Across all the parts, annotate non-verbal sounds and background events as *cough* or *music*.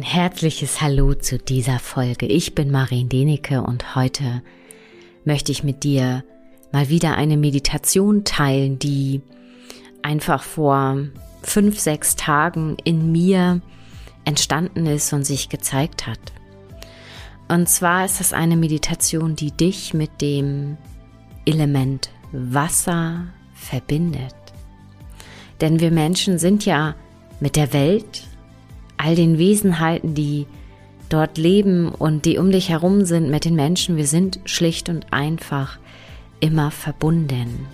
Ein herzliches Hallo zu dieser Folge. Ich bin Marien Denecke und heute möchte ich mit dir mal wieder eine Meditation teilen, die einfach vor fünf, sechs Tagen in mir entstanden ist und sich gezeigt hat. Und zwar ist das eine Meditation, die dich mit dem Element Wasser verbindet. Denn wir Menschen sind ja mit der Welt, all den Wesenheiten, die dort leben und die um dich herum sind, mit den Menschen, wir sind schlicht und einfach immer verbunden.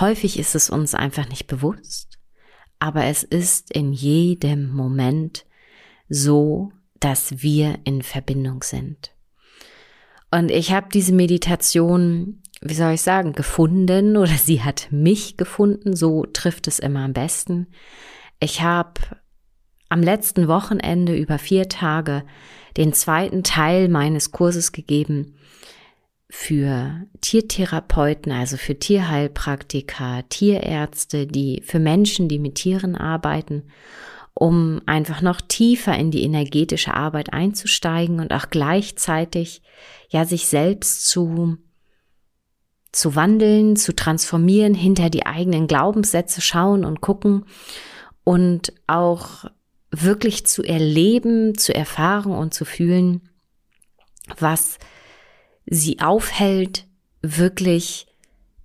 Häufig ist es uns einfach nicht bewusst, aber es ist in jedem Moment so, dass wir in Verbindung sind. Und ich habe diese Meditation, wie soll ich sagen, gefunden oder sie hat mich gefunden, so trifft es immer am besten. Ich habe am letzten Wochenende über vier Tage den zweiten Teil meines Kurses gegeben für Tiertherapeuten, also für Tierheilpraktiker, Tierärzte, die für Menschen, die mit Tieren arbeiten um einfach noch tiefer in die energetische Arbeit einzusteigen und auch gleichzeitig ja sich selbst zu zu wandeln, zu transformieren, hinter die eigenen Glaubenssätze schauen und gucken und auch wirklich zu erleben, zu erfahren und zu fühlen, was sie aufhält, wirklich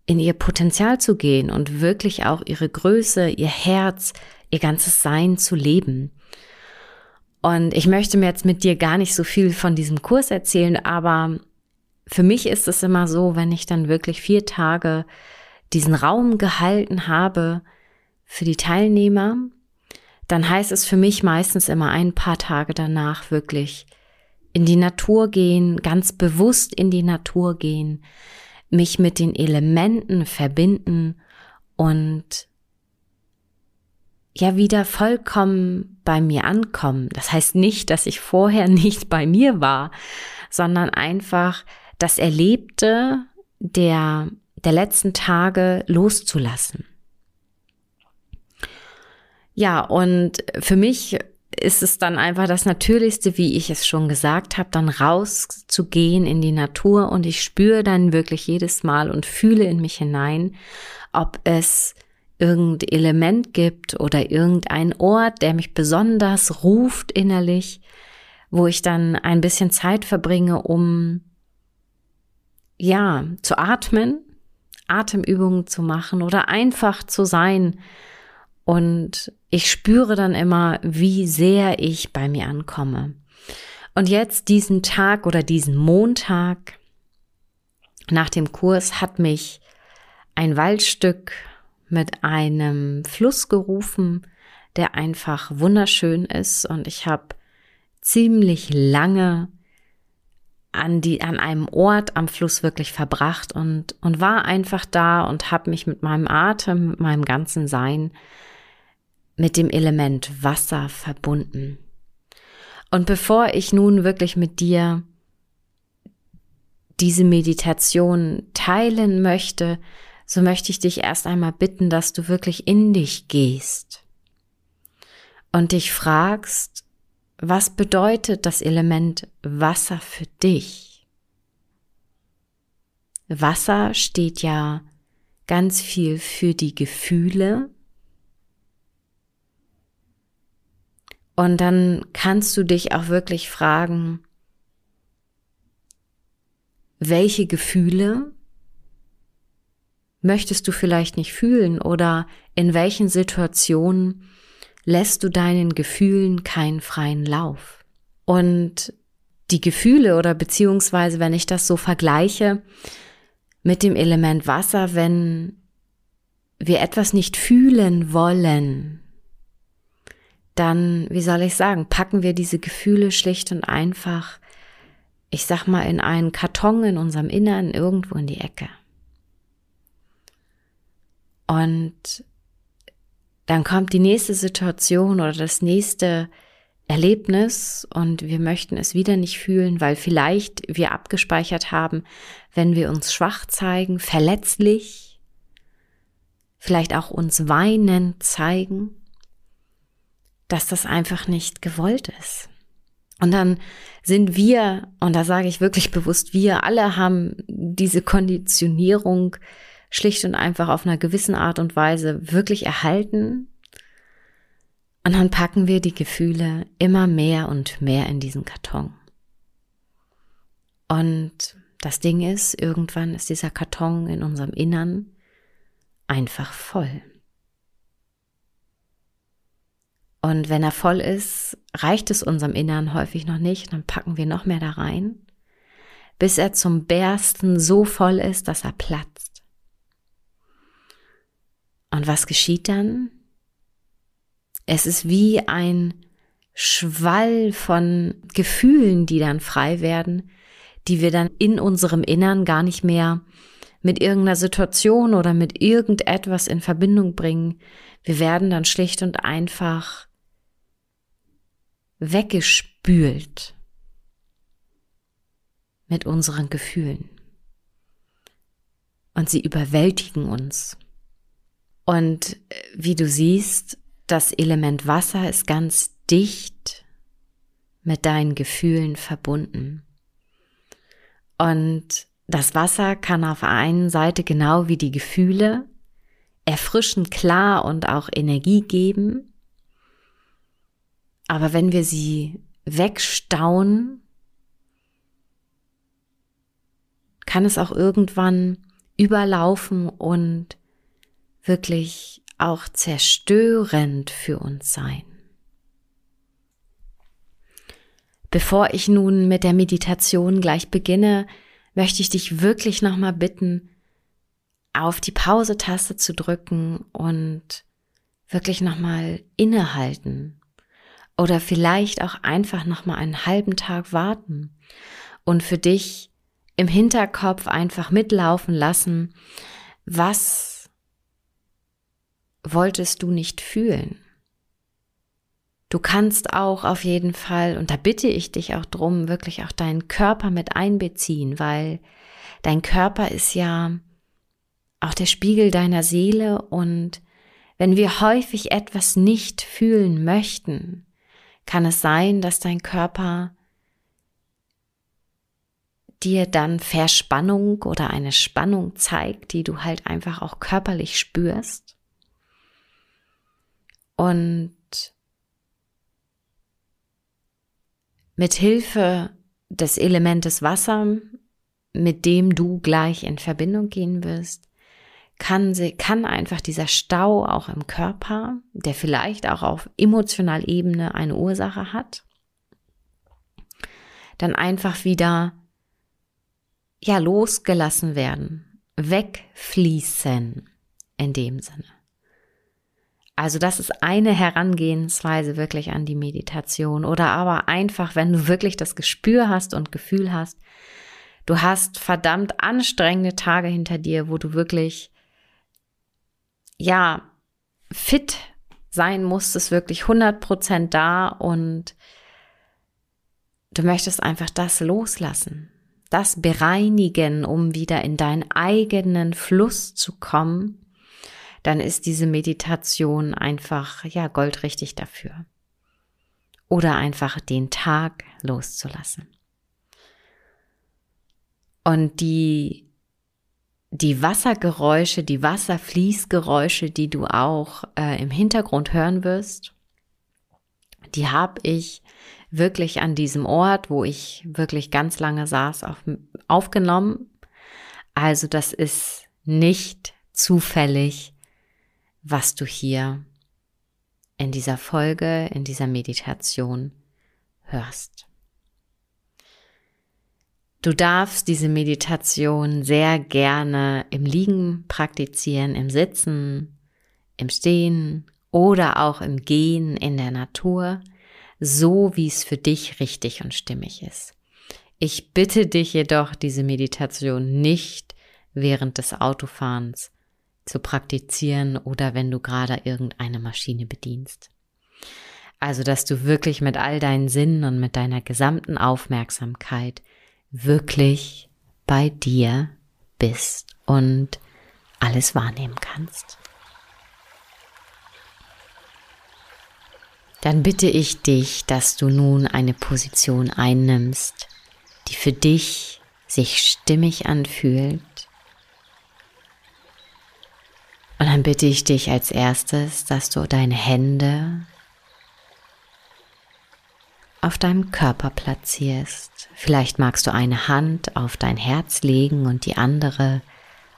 in ihr Potenzial zu gehen und wirklich auch ihre Größe, ihr Herz, ihr ganzes Sein zu leben. Und ich möchte mir jetzt mit dir gar nicht so viel von diesem Kurs erzählen, aber für mich ist es immer so, wenn ich dann wirklich vier Tage diesen Raum gehalten habe für die Teilnehmer, dann heißt es für mich meistens immer ein paar Tage danach wirklich in die Natur gehen, ganz bewusst in die Natur gehen, mich mit den Elementen verbinden und ja wieder vollkommen bei mir ankommen. Das heißt nicht, dass ich vorher *laughs* nicht bei mir war, sondern einfach das Erlebte der, der letzten Tage loszulassen. Ja, und für mich ist es dann einfach das Natürlichste, wie ich es schon gesagt habe, dann rauszugehen in die Natur und ich spüre dann wirklich jedes Mal und fühle in mich hinein, ob es irgendein Element gibt oder irgendein Ort, der mich besonders ruft innerlich, wo ich dann ein bisschen Zeit verbringe, um ja, zu atmen, Atemübungen zu machen oder einfach zu sein. Und ich spüre dann immer, wie sehr ich bei mir ankomme. Und jetzt diesen Tag oder diesen Montag nach dem Kurs hat mich ein Waldstück mit einem Fluss gerufen, der einfach wunderschön ist und ich habe ziemlich lange an die an einem Ort am Fluss wirklich verbracht und und war einfach da und habe mich mit meinem Atem, mit meinem ganzen Sein mit dem Element Wasser verbunden. Und bevor ich nun wirklich mit dir diese Meditation teilen möchte, so möchte ich dich erst einmal bitten, dass du wirklich in dich gehst und dich fragst, was bedeutet das Element Wasser für dich? Wasser steht ja ganz viel für die Gefühle. Und dann kannst du dich auch wirklich fragen, welche Gefühle möchtest du vielleicht nicht fühlen oder in welchen Situationen lässt du deinen Gefühlen keinen freien Lauf. Und die Gefühle oder beziehungsweise, wenn ich das so vergleiche mit dem Element Wasser, wenn wir etwas nicht fühlen wollen, dann, wie soll ich sagen, packen wir diese Gefühle schlicht und einfach, ich sag mal, in einen Karton in unserem Innern irgendwo in die Ecke. Und dann kommt die nächste Situation oder das nächste Erlebnis und wir möchten es wieder nicht fühlen, weil vielleicht wir abgespeichert haben, wenn wir uns schwach zeigen, verletzlich, vielleicht auch uns weinend zeigen, dass das einfach nicht gewollt ist. Und dann sind wir, und da sage ich wirklich bewusst, wir alle haben diese Konditionierung schlicht und einfach auf einer gewissen Art und Weise wirklich erhalten. Und dann packen wir die Gefühle immer mehr und mehr in diesen Karton. Und das Ding ist, irgendwann ist dieser Karton in unserem Innern einfach voll. Und wenn er voll ist, reicht es unserem Innern häufig noch nicht, dann packen wir noch mehr da rein, bis er zum Bersten so voll ist, dass er platzt. Und was geschieht dann? Es ist wie ein Schwall von Gefühlen, die dann frei werden, die wir dann in unserem Innern gar nicht mehr mit irgendeiner Situation oder mit irgendetwas in Verbindung bringen. Wir werden dann schlicht und einfach weggespült mit unseren Gefühlen. Und sie überwältigen uns. Und äh, wie du siehst, das Element Wasser ist ganz dicht mit deinen Gefühlen verbunden. Und das Wasser kann auf der einen Seite genau wie die Gefühle erfrischen, klar und auch Energie geben. Aber wenn wir sie wegstauen, kann es auch irgendwann überlaufen und wirklich auch zerstörend für uns sein. Bevor ich nun mit der Meditation gleich beginne, möchte ich dich wirklich nochmal bitten, auf die Pause-Taste zu drücken und wirklich nochmal innehalten oder vielleicht auch einfach nochmal einen halben Tag warten und für dich im Hinterkopf einfach mitlaufen lassen, was wolltest du nicht fühlen? Du kannst auch auf jeden Fall, und da bitte ich dich auch drum, wirklich auch deinen Körper mit einbeziehen, weil dein Körper ist ja auch der Spiegel deiner Seele und wenn wir häufig etwas nicht fühlen möchten, kann es sein, dass dein Körper dir dann Verspannung oder eine Spannung zeigt, die du halt einfach auch körperlich spürst. Und mit Hilfe des Elementes Wasser, mit dem du gleich in Verbindung gehen wirst, kann, sie, kann einfach dieser Stau auch im Körper, der vielleicht auch auf emotionaler Ebene eine Ursache hat, dann einfach wieder ja losgelassen werden, wegfließen in dem Sinne. Also das ist eine Herangehensweise wirklich an die Meditation. Oder aber einfach, wenn du wirklich das Gespür hast und Gefühl hast, du hast verdammt anstrengende Tage hinter dir, wo du wirklich, ja, fit sein musstest, wirklich 100 Prozent da und du möchtest einfach das loslassen, das bereinigen, um wieder in deinen eigenen Fluss zu kommen dann ist diese Meditation einfach, ja, goldrichtig dafür. Oder einfach den Tag loszulassen. Und die, die Wassergeräusche, die Wasserfließgeräusche, die du auch äh, im Hintergrund hören wirst, die habe ich wirklich an diesem Ort, wo ich wirklich ganz lange saß, auf, aufgenommen. Also das ist nicht zufällig, was du hier in dieser Folge, in dieser Meditation hörst. Du darfst diese Meditation sehr gerne im Liegen praktizieren, im Sitzen, im Stehen oder auch im Gehen in der Natur, so wie es für dich richtig und stimmig ist. Ich bitte dich jedoch, diese Meditation nicht während des Autofahrens zu praktizieren oder wenn du gerade irgendeine Maschine bedienst. Also, dass du wirklich mit all deinen Sinnen und mit deiner gesamten Aufmerksamkeit wirklich bei dir bist und alles wahrnehmen kannst. Dann bitte ich dich, dass du nun eine Position einnimmst, die für dich sich stimmig anfühlt. Und dann bitte ich dich als erstes, dass du deine Hände auf deinem Körper platzierst. Vielleicht magst du eine Hand auf dein Herz legen und die andere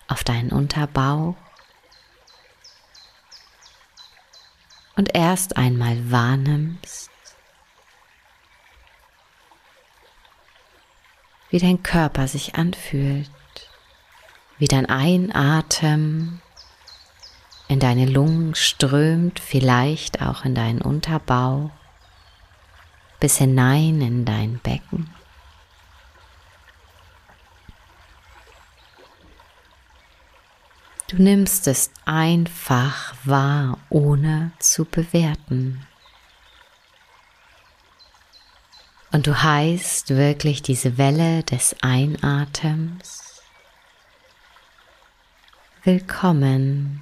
auf deinen Unterbauch. Und erst einmal wahrnimmst, wie dein Körper sich anfühlt, wie dein Einatmen in deine Lungen strömt, vielleicht auch in deinen Unterbauch bis hinein in dein Becken. Du nimmst es einfach wahr, ohne zu bewerten. Und du heißt wirklich diese Welle des Einatems willkommen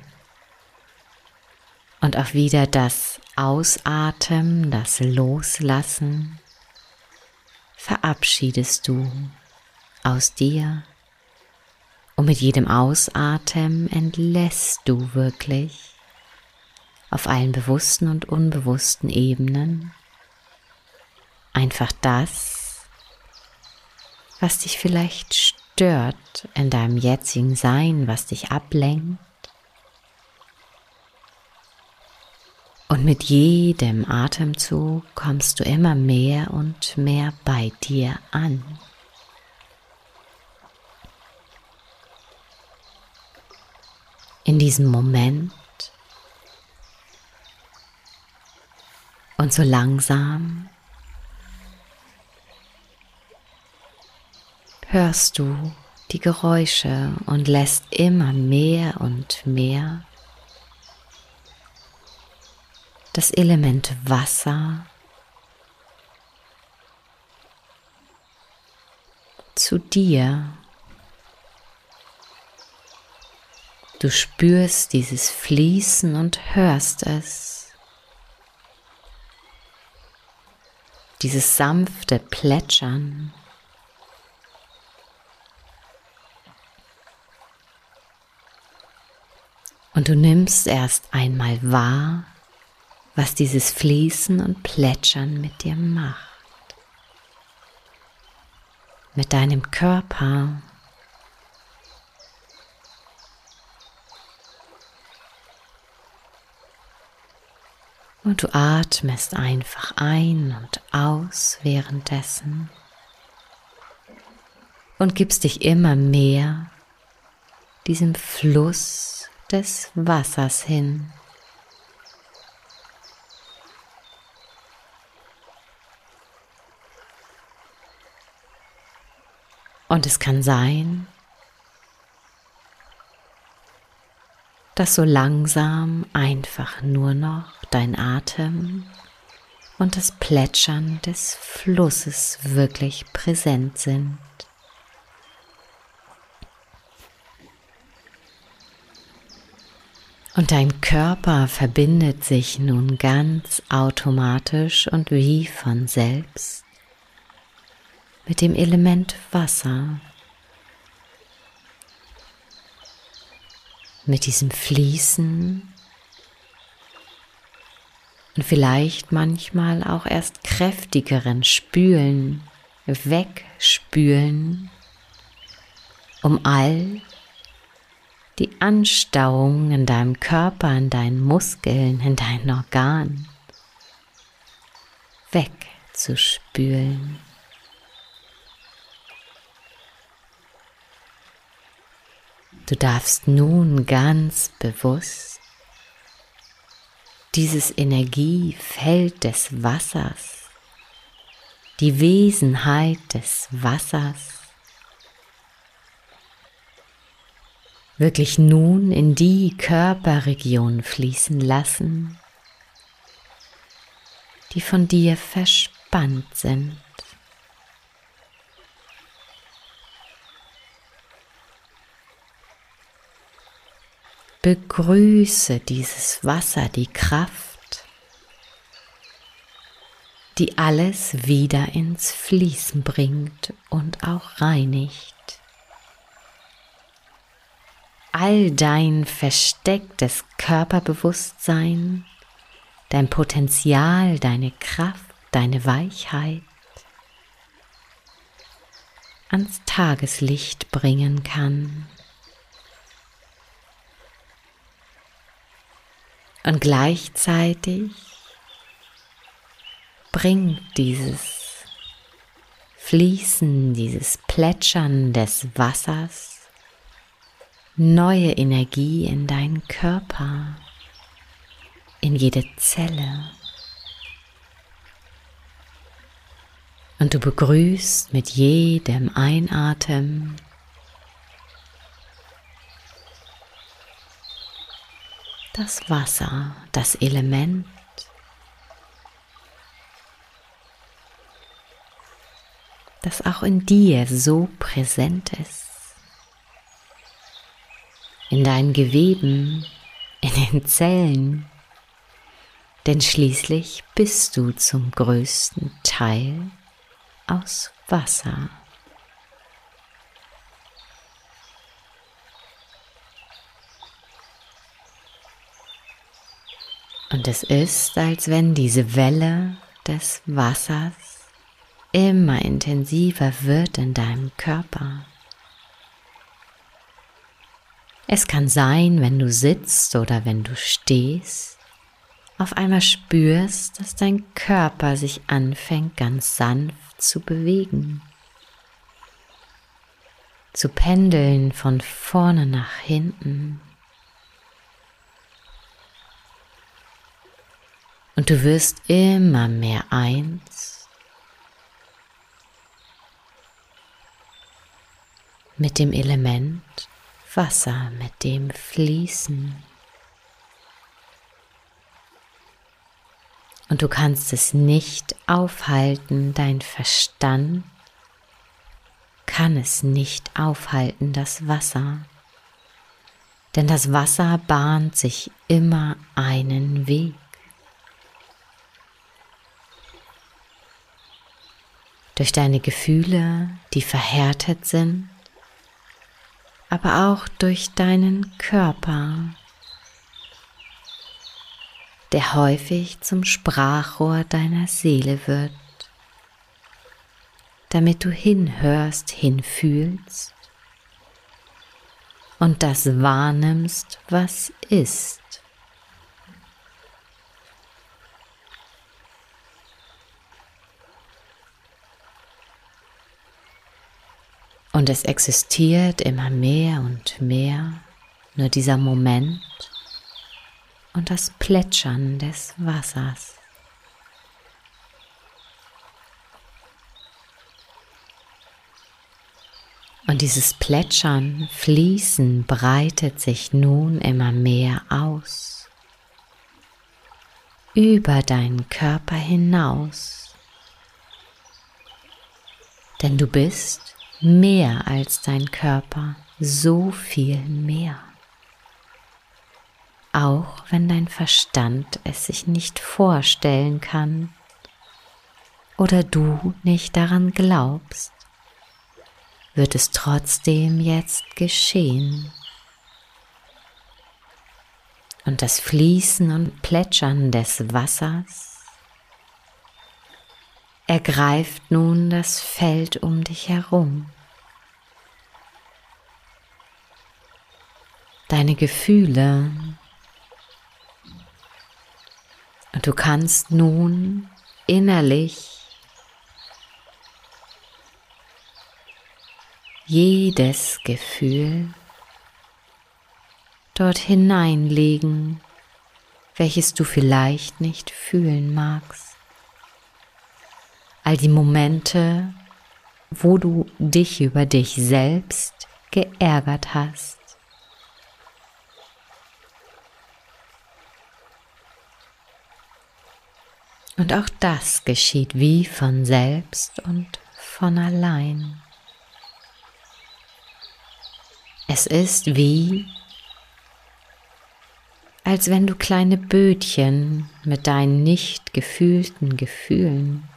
und auch wieder das Ausatmen, das Loslassen verabschiedest du aus dir. Und mit jedem Ausatmen entlässt du wirklich auf allen bewussten und unbewussten Ebenen einfach das, was dich vielleicht stört in deinem jetzigen Sein, was dich ablenkt Und mit jedem Atemzug kommst du immer mehr und mehr bei dir an. In diesem Moment und so langsam hörst du die Geräusche und lässt immer mehr und mehr das Element Wasser zu dir. Du spürst dieses Fließen und hörst es. Dieses sanfte Plätschern. Und du nimmst erst einmal wahr, was dieses Fließen und Plätschern mit dir macht. Mit deinem Körper. Und du atmest einfach ein und aus währenddessen und gibst dich immer mehr diesem Fluss des Wassers hin. Und es kann sein, dass so langsam einfach nur noch dein Atem und das Plätschern des Flusses wirklich präsent sind. Und dein Körper verbindet sich nun ganz automatisch und wie von selbst mit dem Element Wasser, mit diesem Fließen und vielleicht manchmal auch erst kräftigeren Spülen, wegspülen, um all die Anstauung in deinem Körper, in deinen Muskeln, in deinen Organen wegzuspülen. Du darfst nun ganz bewusst dieses Energiefeld des Wassers, die Wesenheit des Wassers, wirklich nun in die Körperregion fließen lassen, die von dir verspannt sind. Begrüße dieses Wasser, die Kraft, die alles wieder ins Fließen bringt und auch reinigt. All dein verstecktes Körperbewusstsein, dein Potenzial, deine Kraft, deine Weichheit ans Tageslicht bringen kann. Und gleichzeitig bringt dieses Fließen, dieses Plätschern des Wassers neue Energie in deinen Körper, in jede Zelle. Und du begrüßt mit jedem Einatmen das Wasser, das Element, das auch in dir so präsent ist, in deinen Geweben, in den Zellen, denn schließlich bist du zum größten Teil aus Wasser. Und es ist, als wenn diese Welle des Wassers immer intensiver wird in deinem Körper. Es kann sein, wenn du sitzt oder wenn du stehst, auf einmal spürst, dass dein Körper sich anfängt ganz sanft zu bewegen, zu pendeln von vorne nach hinten. Und du wirst immer mehr eins mit dem Element Wasser, mit dem Fließen. Und du kannst es nicht aufhalten, dein Verstand kann es nicht aufhalten, das Wasser. Denn das Wasser bahnt sich immer einen Weg. Durch deine Gefühle, die verhärtet sind, aber auch durch deinen Körper, der häufig zum Sprachrohr deiner Seele wird, damit du hinhörst, hinfühlst und das wahrnimmst, was ist. Und es existiert immer mehr und mehr nur dieser Moment und das Plätschern des Wassers. Und dieses Plätschern, Fließen breitet sich nun immer mehr aus, über deinen Körper hinaus. Denn du bist mehr als dein Körper, so viel mehr. Auch wenn dein Verstand es sich nicht vorstellen kann oder du nicht daran glaubst, wird es trotzdem jetzt geschehen. Und das Fließen und Plätschern des Wassers ergreift nun das Feld um dich herum. Deine Gefühle. Und du kannst nun innerlich jedes Gefühl dort hineinlegen, welches du vielleicht nicht fühlen magst all die Momente, wo du dich über dich selbst geärgert hast. Und auch das geschieht wie von selbst und von allein. Es ist wie, als wenn du kleine Bötchen mit deinen nicht gefühlten Gefühlen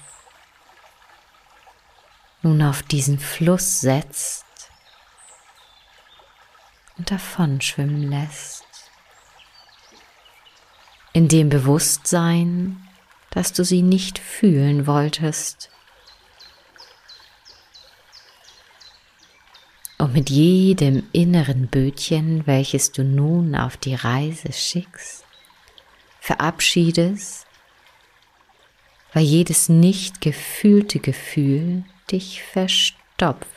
nun auf diesen Fluss setzt und davon schwimmen lässt. In dem Bewusstsein, dass du sie nicht fühlen wolltest. Und mit jedem inneren Bötchen, welches du nun auf die Reise schickst, verabschiedest, weil jedes nicht gefühlte Gefühl dich verstopft.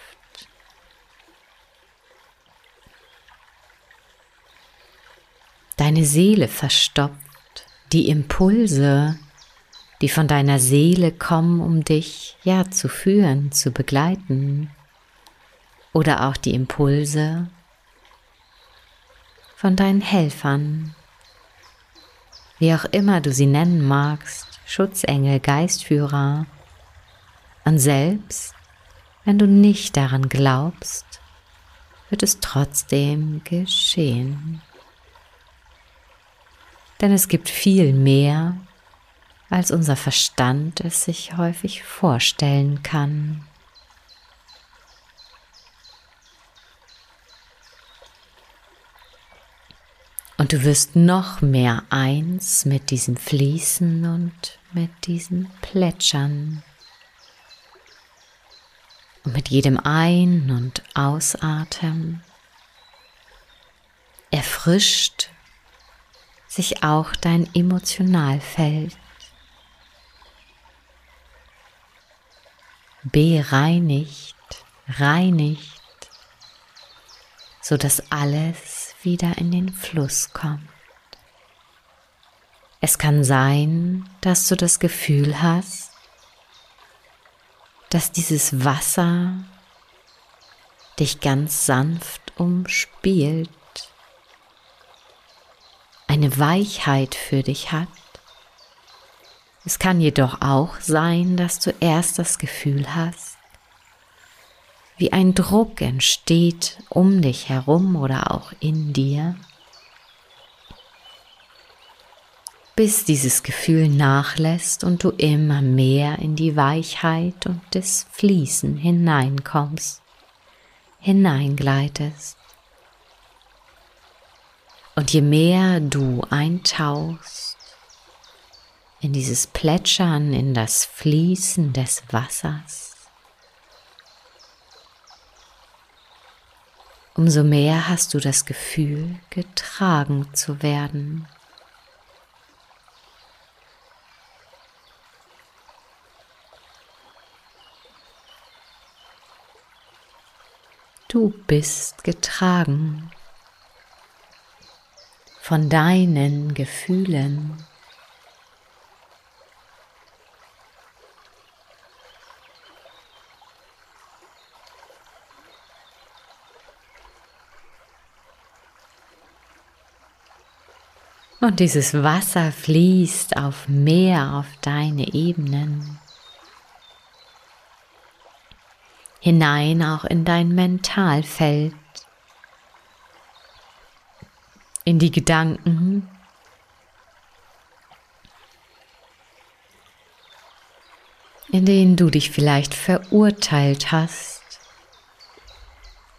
Deine Seele verstopft, die Impulse, die von deiner Seele kommen, um dich ja zu führen, zu begleiten, oder auch die Impulse von deinen Helfern, wie auch immer du sie nennen magst, Schutzengel, Geistführer, und selbst wenn du nicht daran glaubst, wird es trotzdem geschehen. Denn es gibt viel mehr, als unser Verstand es sich häufig vorstellen kann. Und du wirst noch mehr eins mit diesem Fließen und mit diesem Plätschern. Mit jedem Ein- und Ausatmen erfrischt sich auch dein Emotionalfeld. Bereinigt, reinigt, sodass alles wieder in den Fluss kommt. Es kann sein, dass du das Gefühl hast, dass dieses Wasser dich ganz sanft umspielt, eine Weichheit für dich hat. Es kann jedoch auch sein, dass du erst das Gefühl hast, wie ein Druck entsteht um dich herum oder auch in dir, bis dieses Gefühl nachlässt und du immer mehr in die Weichheit und das Fließen hineinkommst, hineingleitest. Und je mehr du eintauchst in dieses Plätschern, in das Fließen des Wassers, umso mehr hast du das Gefühl, getragen zu werden. Du bist getragen von deinen Gefühlen. Und dieses Wasser fließt auf mehr auf deine Ebenen. Hinein auch in dein Mentalfeld. In die Gedanken. in denen du dich vielleicht verurteilt hast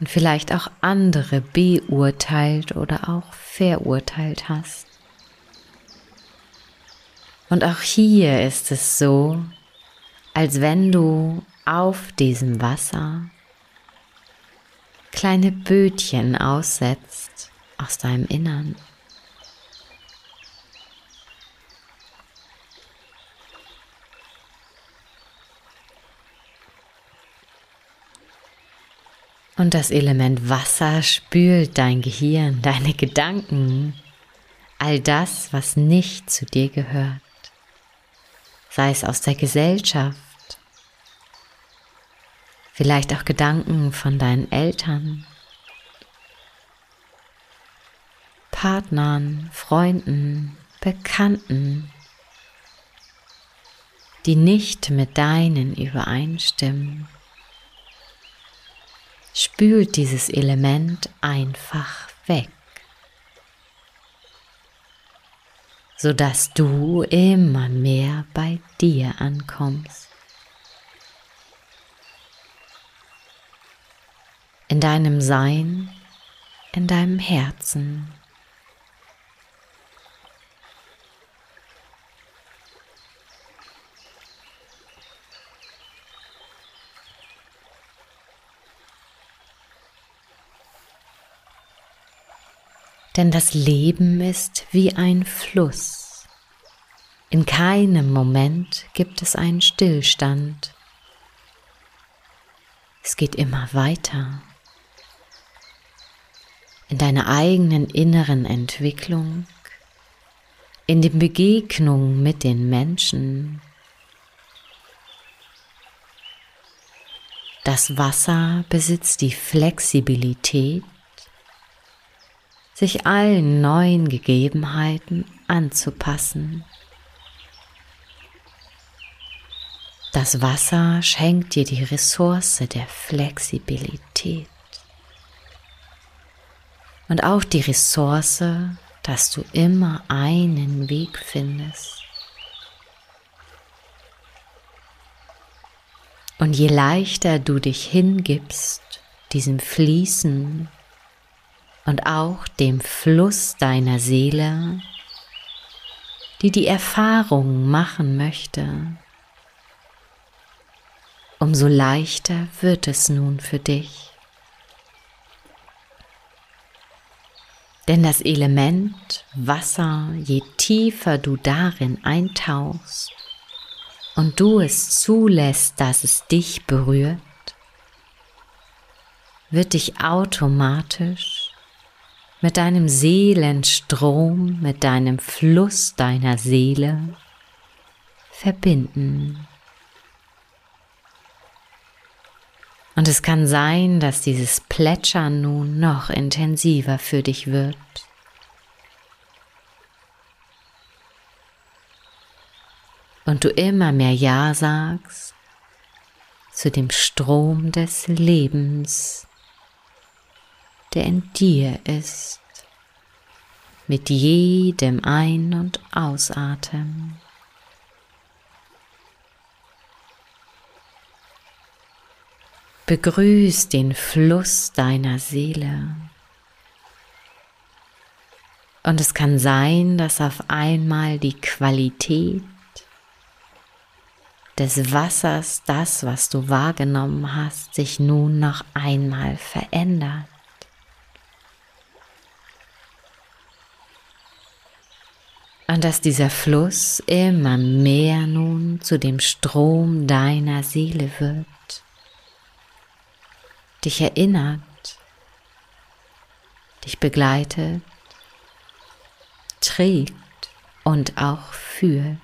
und vielleicht auch andere beurteilt oder auch verurteilt hast. Und auch hier ist es so, als wenn du auf diesem Wasser kleine Bötchen aussetzt aus deinem Innern. Und das Element Wasser spült dein Gehirn, deine Gedanken, all das, was nicht zu dir gehört sei es aus der Gesellschaft, vielleicht auch Gedanken von deinen Eltern, Partnern, Freunden, Bekannten, die nicht mit deinen übereinstimmen. Spült dieses Element einfach weg. sodass du immer mehr bei dir ankommst. In deinem Sein, in deinem Herzen. Denn das Leben ist wie ein Fluss. In keinem Moment gibt es einen Stillstand. Es geht immer weiter. In deiner eigenen inneren Entwicklung, in den Begegnungen mit den Menschen. Das Wasser besitzt die Flexibilität, sich allen neuen Gegebenheiten anzupassen. Das Wasser schenkt dir die Ressource der Flexibilität und auch die Ressource, dass du immer einen Weg findest. Und je leichter du dich hingibst, diesem Fließen und auch dem Fluss deiner Seele, die die Erfahrung machen möchte, umso leichter wird es nun für dich. Denn das Element Wasser, je tiefer du darin eintauchst und du es zulässt, dass es dich berührt, wird dich automatisch mit deinem Seelenstrom, mit deinem Fluss deiner Seele verbinden. Und es kann sein, dass dieses Plätschern nun noch intensiver für dich wird. Und du immer mehr Ja sagst zu dem Strom des Lebens der in dir ist, mit jedem Ein- und Ausatmen. Begrüß den Fluss deiner Seele. Und es kann sein, dass auf einmal die Qualität des Wassers, das, was du wahrgenommen hast, sich nun noch einmal verändert. und dass dieser Fluss immer mehr nun zu dem Strom deiner Seele wird, dich erinnert, dich begleitet, trägt und auch führt.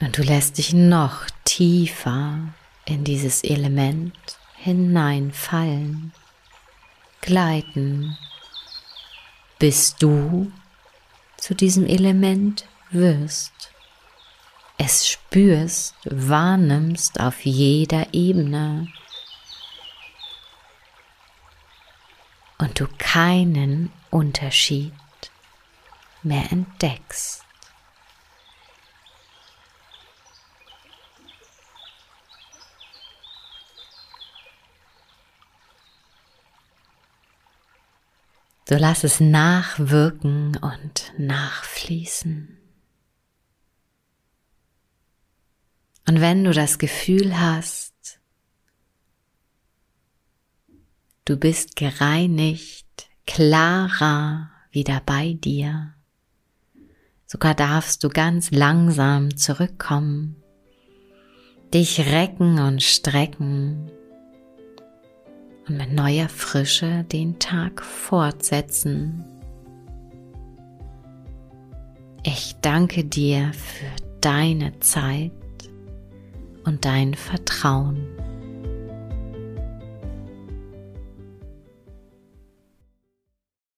Und du lässt dich noch tiefer in dieses Element hineinfallen gleiten, bis du zu diesem Element wirst, es spürst, wahrnimmst auf jeder Ebene und du keinen Unterschied mehr entdeckst. So lass es nachwirken und nachfließen. Und wenn du das Gefühl hast, du bist gereinigt, klarer wieder bei dir, sogar darfst du ganz langsam zurückkommen, dich recken und strecken und mit neuer Frische den Tag fortsetzen. Ich danke dir für deine Zeit und dein Vertrauen.